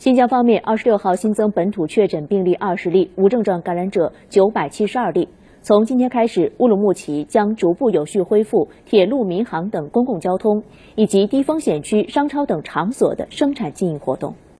新疆方面二十六号新增本土确诊病例二十例无症状感染者九百七十二例。从今天开始乌鲁木齐将逐步有序恢复铁路民航等公共交通以及低风险区商超等场所的生产经营活动。